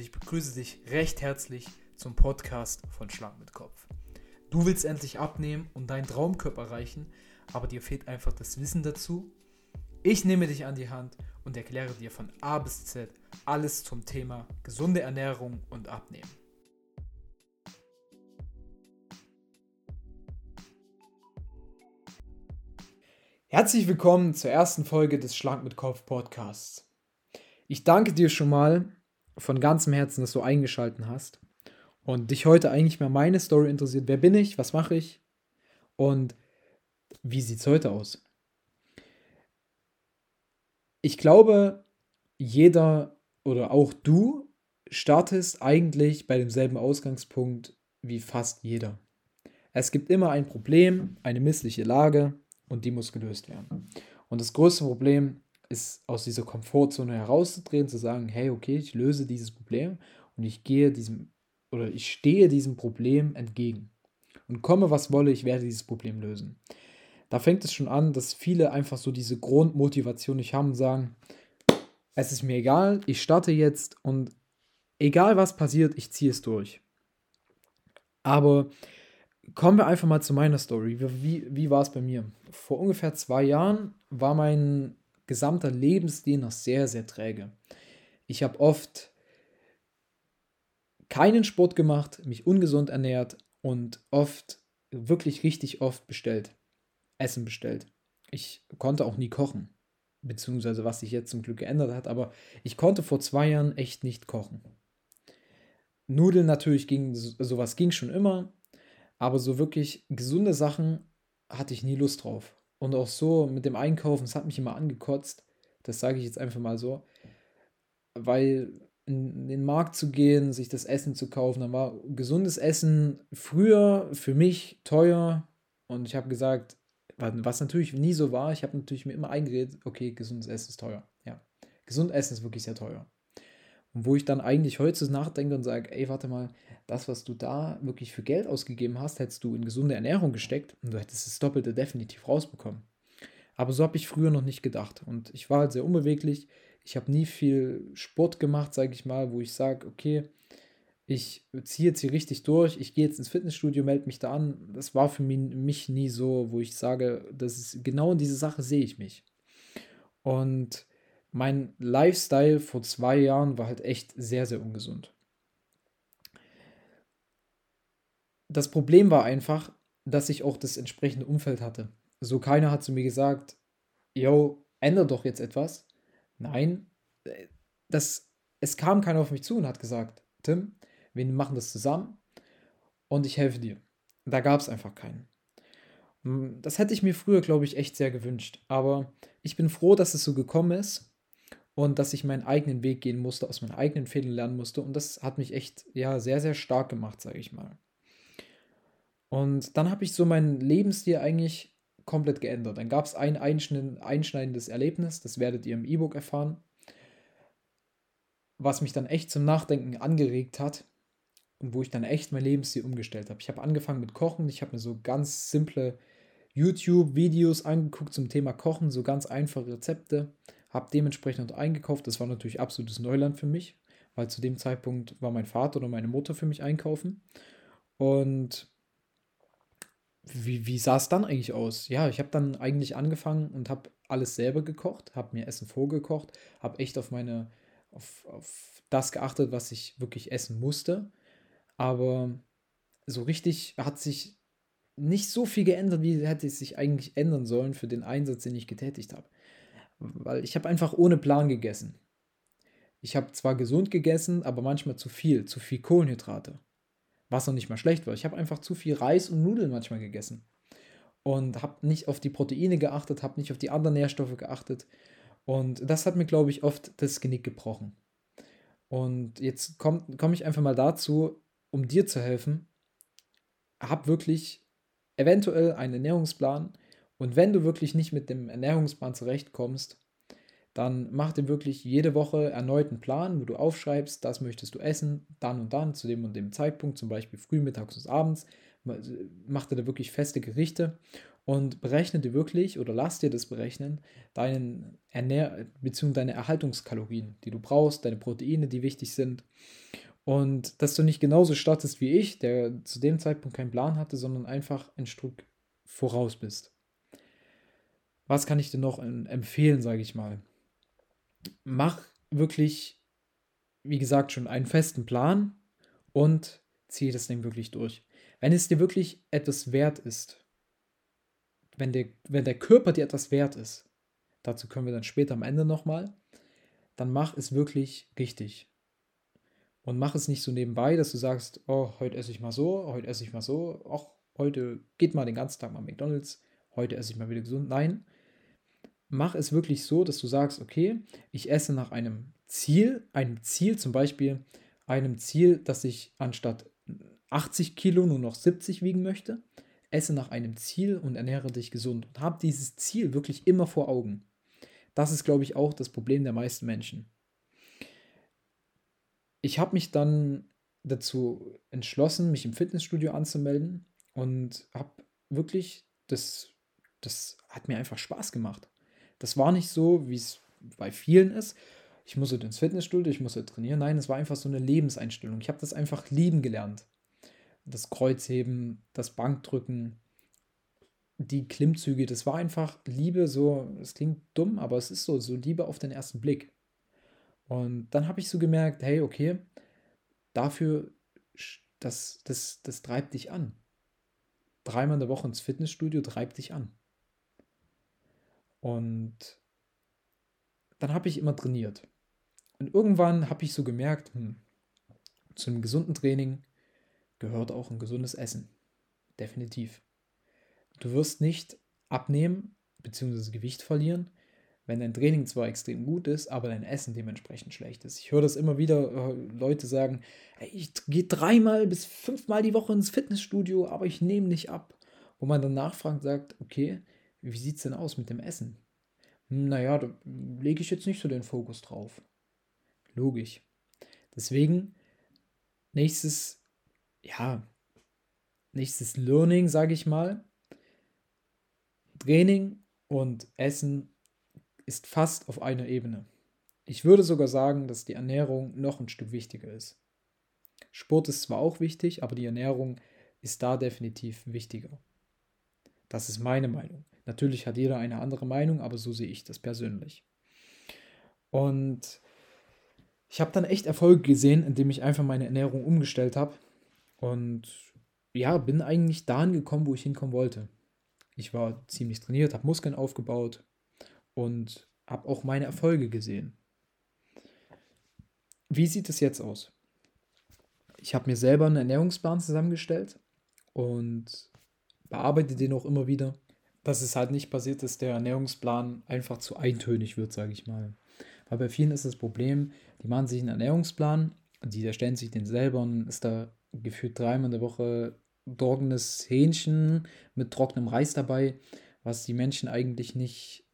ich begrüße dich recht herzlich zum Podcast von Schlag mit Kopf. Du willst endlich abnehmen und deinen Traumkörper erreichen, aber dir fehlt einfach das Wissen dazu. Ich nehme dich an die Hand und erkläre dir von A bis Z alles zum Thema gesunde Ernährung und Abnehmen. Herzlich willkommen zur ersten Folge des Schlank mit Kopf Podcasts. Ich danke dir schon mal von ganzem Herzen, dass du eingeschaltet hast und dich heute eigentlich mal meine Story interessiert. Wer bin ich? Was mache ich? Und wie sieht es heute aus? Ich glaube, jeder oder auch du startest eigentlich bei demselben Ausgangspunkt wie fast jeder. Es gibt immer ein Problem, eine missliche Lage, und die muss gelöst werden. Und das größte Problem ist, aus dieser Komfortzone herauszutreten, zu sagen, hey, okay, ich löse dieses Problem und ich gehe diesem oder ich stehe diesem Problem entgegen. Und komme, was wolle, ich werde dieses Problem lösen. Da fängt es schon an, dass viele einfach so diese Grundmotivation nicht haben und sagen, es ist mir egal, ich starte jetzt und egal was passiert, ich ziehe es durch. Aber kommen wir einfach mal zu meiner Story. Wie, wie war es bei mir? Vor ungefähr zwei Jahren war mein gesamter Lebensstil noch sehr, sehr träge. Ich habe oft keinen Sport gemacht, mich ungesund ernährt und oft, wirklich richtig oft bestellt. Essen bestellt. Ich konnte auch nie kochen. Beziehungsweise was sich jetzt zum Glück geändert hat, aber ich konnte vor zwei Jahren echt nicht kochen. Nudeln natürlich ging, sowas ging schon immer, aber so wirklich gesunde Sachen hatte ich nie Lust drauf. Und auch so mit dem Einkaufen, es hat mich immer angekotzt. Das sage ich jetzt einfach mal so. Weil in den Markt zu gehen, sich das Essen zu kaufen, dann war gesundes Essen früher für mich teuer. Und ich habe gesagt, was natürlich nie so war, ich habe natürlich mir immer eingeredet, okay, gesundes Essen ist teuer. Ja, gesund Essen ist wirklich sehr teuer. Und wo ich dann eigentlich heute nachdenke und sage, ey, warte mal, das, was du da wirklich für Geld ausgegeben hast, hättest du in gesunde Ernährung gesteckt und du hättest das Doppelte definitiv rausbekommen. Aber so habe ich früher noch nicht gedacht. Und ich war halt sehr unbeweglich. Ich habe nie viel Sport gemacht, sage ich mal, wo ich sage, okay, ich ziehe jetzt hier richtig durch, ich gehe jetzt ins Fitnessstudio, melde mich da an. Das war für mich nie so, wo ich sage, das ist genau in diese Sache sehe ich mich. Und mein Lifestyle vor zwei Jahren war halt echt sehr, sehr ungesund. Das Problem war einfach, dass ich auch das entsprechende Umfeld hatte. So keiner hat zu mir gesagt, yo, ändere doch jetzt etwas. Nein, äh, das, es kam keiner auf mich zu und hat gesagt, Tim, wir machen das zusammen und ich helfe dir. Da gab es einfach keinen. Hm, das hätte ich mir früher, glaube ich, echt sehr gewünscht. Aber ich bin froh, dass es so gekommen ist und dass ich meinen eigenen Weg gehen musste, aus meinen eigenen Fehlern lernen musste. Und das hat mich echt, ja, sehr, sehr stark gemacht, sage ich mal. Und dann habe ich so meinen Lebensstil eigentlich komplett geändert. Dann gab es ein einschneidendes Erlebnis, das werdet ihr im E-Book erfahren, was mich dann echt zum Nachdenken angeregt hat und wo ich dann echt mein Lebensstil umgestellt habe. Ich habe angefangen mit Kochen, ich habe mir so ganz simple YouTube-Videos angeguckt zum Thema Kochen, so ganz einfache Rezepte, habe dementsprechend eingekauft. Das war natürlich absolutes Neuland für mich, weil zu dem Zeitpunkt war mein Vater oder meine Mutter für mich einkaufen. Und wie, wie sah es dann eigentlich aus? Ja, ich habe dann eigentlich angefangen und habe alles selber gekocht, habe mir Essen vorgekocht, habe echt auf meine, auf, auf das geachtet, was ich wirklich essen musste. Aber so richtig hat sich nicht so viel geändert, wie hätte es sich eigentlich ändern sollen für den Einsatz, den ich getätigt habe weil ich habe einfach ohne Plan gegessen. Ich habe zwar gesund gegessen, aber manchmal zu viel, zu viel Kohlenhydrate. Was noch nicht mal schlecht war. Ich habe einfach zu viel Reis und Nudeln manchmal gegessen. Und habe nicht auf die Proteine geachtet, habe nicht auf die anderen Nährstoffe geachtet. Und das hat mir, glaube ich, oft das Genick gebrochen. Und jetzt komme komm ich einfach mal dazu, um dir zu helfen. Hab wirklich eventuell einen Ernährungsplan, und wenn du wirklich nicht mit dem Ernährungsplan zurechtkommst, dann mach dir wirklich jede Woche erneut einen Plan, wo du aufschreibst, das möchtest du essen, dann und dann, zu dem und dem Zeitpunkt, zum Beispiel früh, mittags und abends. Mach dir da wirklich feste Gerichte und berechne dir wirklich oder lass dir das berechnen, deinen Ernähr bzw. deine Erhaltungskalorien, die du brauchst, deine Proteine, die wichtig sind. Und dass du nicht genauso startest wie ich, der zu dem Zeitpunkt keinen Plan hatte, sondern einfach ein Stück voraus bist. Was kann ich dir noch empfehlen, sage ich mal? Mach wirklich, wie gesagt, schon einen festen Plan und ziehe das Ding wirklich durch. Wenn es dir wirklich etwas wert ist, wenn der, wenn der Körper dir etwas wert ist, dazu können wir dann später am Ende nochmal, dann mach es wirklich richtig. Und mach es nicht so nebenbei, dass du sagst, oh, heute esse ich mal so, heute esse ich mal so, ach, heute geht mal den ganzen Tag mal McDonalds, heute esse ich mal wieder gesund. Nein, mach es wirklich so, dass du sagst, okay, ich esse nach einem Ziel, einem Ziel zum Beispiel, einem Ziel, dass ich anstatt 80 Kilo nur noch 70 wiegen möchte, esse nach einem Ziel und ernähre dich gesund und hab dieses Ziel wirklich immer vor Augen. Das ist, glaube ich, auch das Problem der meisten Menschen. Ich habe mich dann dazu entschlossen, mich im Fitnessstudio anzumelden und habe wirklich, das, das hat mir einfach Spaß gemacht. Das war nicht so, wie es bei vielen ist. Ich muss ins Fitnessstudio, ich muss trainieren. Nein, es war einfach so eine Lebenseinstellung. Ich habe das einfach lieben gelernt das Kreuzheben, das Bankdrücken, die Klimmzüge, das war einfach Liebe, so, es klingt dumm, aber es ist so, so Liebe auf den ersten Blick. Und dann habe ich so gemerkt, hey, okay, dafür, das, das, das treibt dich an. Dreimal in der Woche ins Fitnessstudio treibt dich an. Und dann habe ich immer trainiert. Und irgendwann habe ich so gemerkt, hm, zu einem gesunden Training gehört auch ein gesundes Essen. Definitiv. Du wirst nicht abnehmen bzw. Gewicht verlieren, wenn dein Training zwar extrem gut ist, aber dein Essen dementsprechend schlecht ist. Ich höre das immer wieder, äh, Leute sagen, hey, ich gehe dreimal bis fünfmal die Woche ins Fitnessstudio, aber ich nehme nicht ab. Wo man dann nachfragt, und sagt, okay, wie sieht es denn aus mit dem Essen? Hm, naja, da lege ich jetzt nicht so den Fokus drauf. Logisch. Deswegen, nächstes ja, nächstes Learning, sage ich mal. Training und Essen ist fast auf einer Ebene. Ich würde sogar sagen, dass die Ernährung noch ein Stück wichtiger ist. Sport ist zwar auch wichtig, aber die Ernährung ist da definitiv wichtiger. Das ist meine Meinung. Natürlich hat jeder eine andere Meinung, aber so sehe ich das persönlich. Und ich habe dann echt Erfolg gesehen, indem ich einfach meine Ernährung umgestellt habe und ja, bin eigentlich dahin gekommen, wo ich hinkommen wollte. Ich war ziemlich trainiert, habe Muskeln aufgebaut und habe auch meine Erfolge gesehen. Wie sieht es jetzt aus? Ich habe mir selber einen Ernährungsplan zusammengestellt und bearbeite den auch immer wieder. Dass es halt nicht passiert, dass der Ernährungsplan einfach zu eintönig wird, sage ich mal. Weil bei vielen ist das Problem, die machen sich einen Ernährungsplan, die erstellen sich den selber und ist da gefühlt dreimal in der Woche trockenes Hähnchen mit trockenem Reis dabei, was die Menschen eigentlich nicht,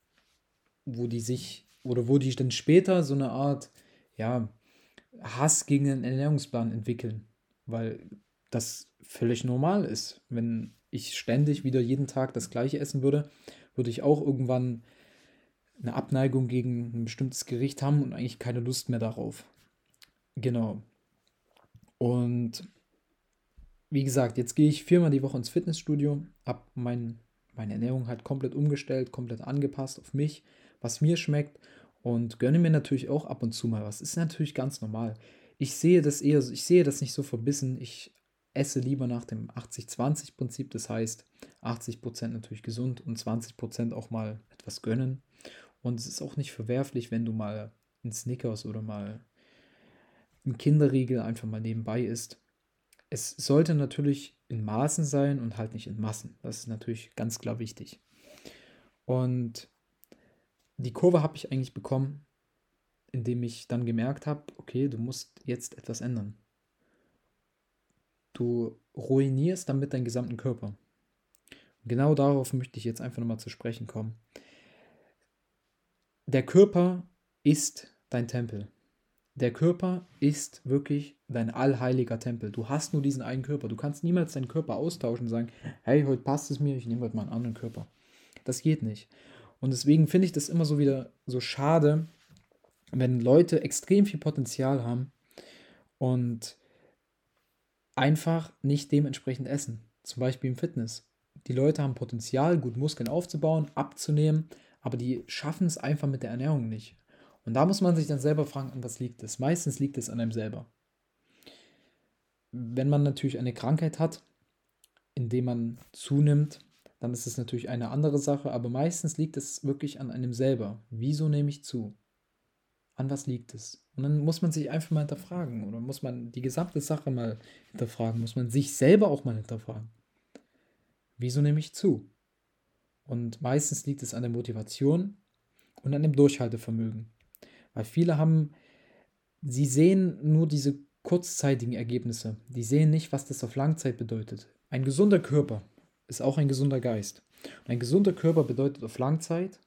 wo die sich, oder wo die dann später so eine Art, ja, Hass gegen den Ernährungsplan entwickeln, weil das völlig normal ist. Wenn ich ständig wieder jeden Tag das gleiche essen würde, würde ich auch irgendwann eine Abneigung gegen ein bestimmtes Gericht haben und eigentlich keine Lust mehr darauf. Genau. Und wie gesagt, jetzt gehe ich viermal die Woche ins Fitnessstudio, habe mein, meine Ernährung halt komplett umgestellt, komplett angepasst auf mich, was mir schmeckt und gönne mir natürlich auch ab und zu mal was. Ist natürlich ganz normal. Ich sehe das eher, ich sehe das nicht so verbissen. Ich esse lieber nach dem 80-20-Prinzip, das heißt 80% natürlich gesund und 20% auch mal etwas gönnen. Und es ist auch nicht verwerflich, wenn du mal einen Snickers oder mal einen Kinderriegel einfach mal nebenbei isst es sollte natürlich in Maßen sein und halt nicht in Massen. Das ist natürlich ganz klar wichtig. Und die Kurve habe ich eigentlich bekommen, indem ich dann gemerkt habe, okay, du musst jetzt etwas ändern. Du ruinierst damit deinen gesamten Körper. Und genau darauf möchte ich jetzt einfach nochmal zu sprechen kommen. Der Körper ist dein Tempel der Körper ist wirklich dein allheiliger Tempel. Du hast nur diesen einen Körper. Du kannst niemals deinen Körper austauschen und sagen, hey, heute passt es mir, ich nehme heute mal einen anderen Körper. Das geht nicht. Und deswegen finde ich das immer so wieder so schade, wenn Leute extrem viel Potenzial haben und einfach nicht dementsprechend essen. Zum Beispiel im Fitness. Die Leute haben Potenzial, gut Muskeln aufzubauen, abzunehmen, aber die schaffen es einfach mit der Ernährung nicht. Und da muss man sich dann selber fragen, an was liegt es? Meistens liegt es an einem selber. Wenn man natürlich eine Krankheit hat, indem man zunimmt, dann ist es natürlich eine andere Sache, aber meistens liegt es wirklich an einem selber. Wieso nehme ich zu? An was liegt es? Und dann muss man sich einfach mal hinterfragen oder muss man die gesamte Sache mal hinterfragen, muss man sich selber auch mal hinterfragen. Wieso nehme ich zu? Und meistens liegt es an der Motivation und an dem Durchhaltevermögen. Weil viele haben, sie sehen nur diese kurzzeitigen Ergebnisse. Die sehen nicht, was das auf Langzeit bedeutet. Ein gesunder Körper ist auch ein gesunder Geist. Und ein gesunder Körper bedeutet auf Langzeit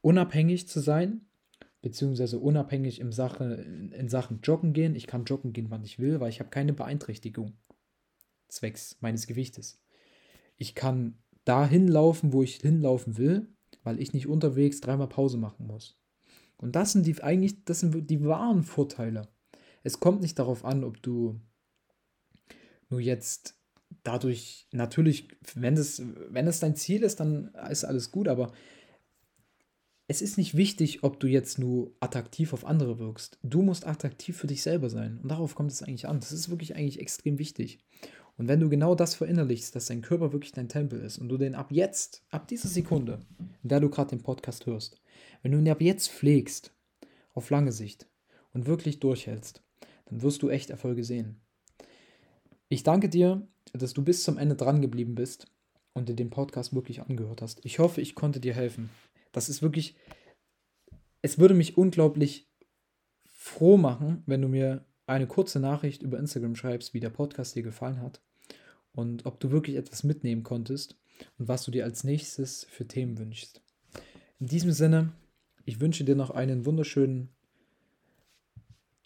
unabhängig zu sein, beziehungsweise unabhängig in, Sache, in Sachen Joggen gehen. Ich kann joggen gehen, wann ich will, weil ich habe keine Beeinträchtigung zwecks meines Gewichtes. Ich kann dahin laufen, wo ich hinlaufen will, weil ich nicht unterwegs dreimal Pause machen muss. Und das sind die eigentlich, das sind die wahren Vorteile. Es kommt nicht darauf an, ob du nur jetzt dadurch, natürlich, wenn es, wenn es dein Ziel ist, dann ist alles gut, aber es ist nicht wichtig, ob du jetzt nur attraktiv auf andere wirkst. Du musst attraktiv für dich selber sein. Und darauf kommt es eigentlich an. Das ist wirklich eigentlich extrem wichtig. Und wenn du genau das verinnerlichst, dass dein Körper wirklich dein Tempel ist und du den ab jetzt, ab dieser Sekunde, in der du gerade den Podcast hörst, wenn du ihn ab jetzt pflegst, auf lange Sicht und wirklich durchhältst, dann wirst du echt Erfolge sehen. Ich danke dir, dass du bis zum Ende dran geblieben bist und dir den Podcast wirklich angehört hast. Ich hoffe, ich konnte dir helfen. Das ist wirklich, es würde mich unglaublich froh machen, wenn du mir eine kurze Nachricht über Instagram schreibst, wie der Podcast dir gefallen hat und ob du wirklich etwas mitnehmen konntest und was du dir als nächstes für Themen wünschst. In diesem Sinne, ich wünsche dir noch einen wunderschönen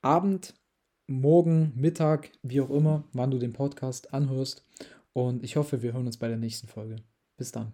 Abend, Morgen, Mittag, wie auch immer, wann du den Podcast anhörst. Und ich hoffe, wir hören uns bei der nächsten Folge. Bis dann.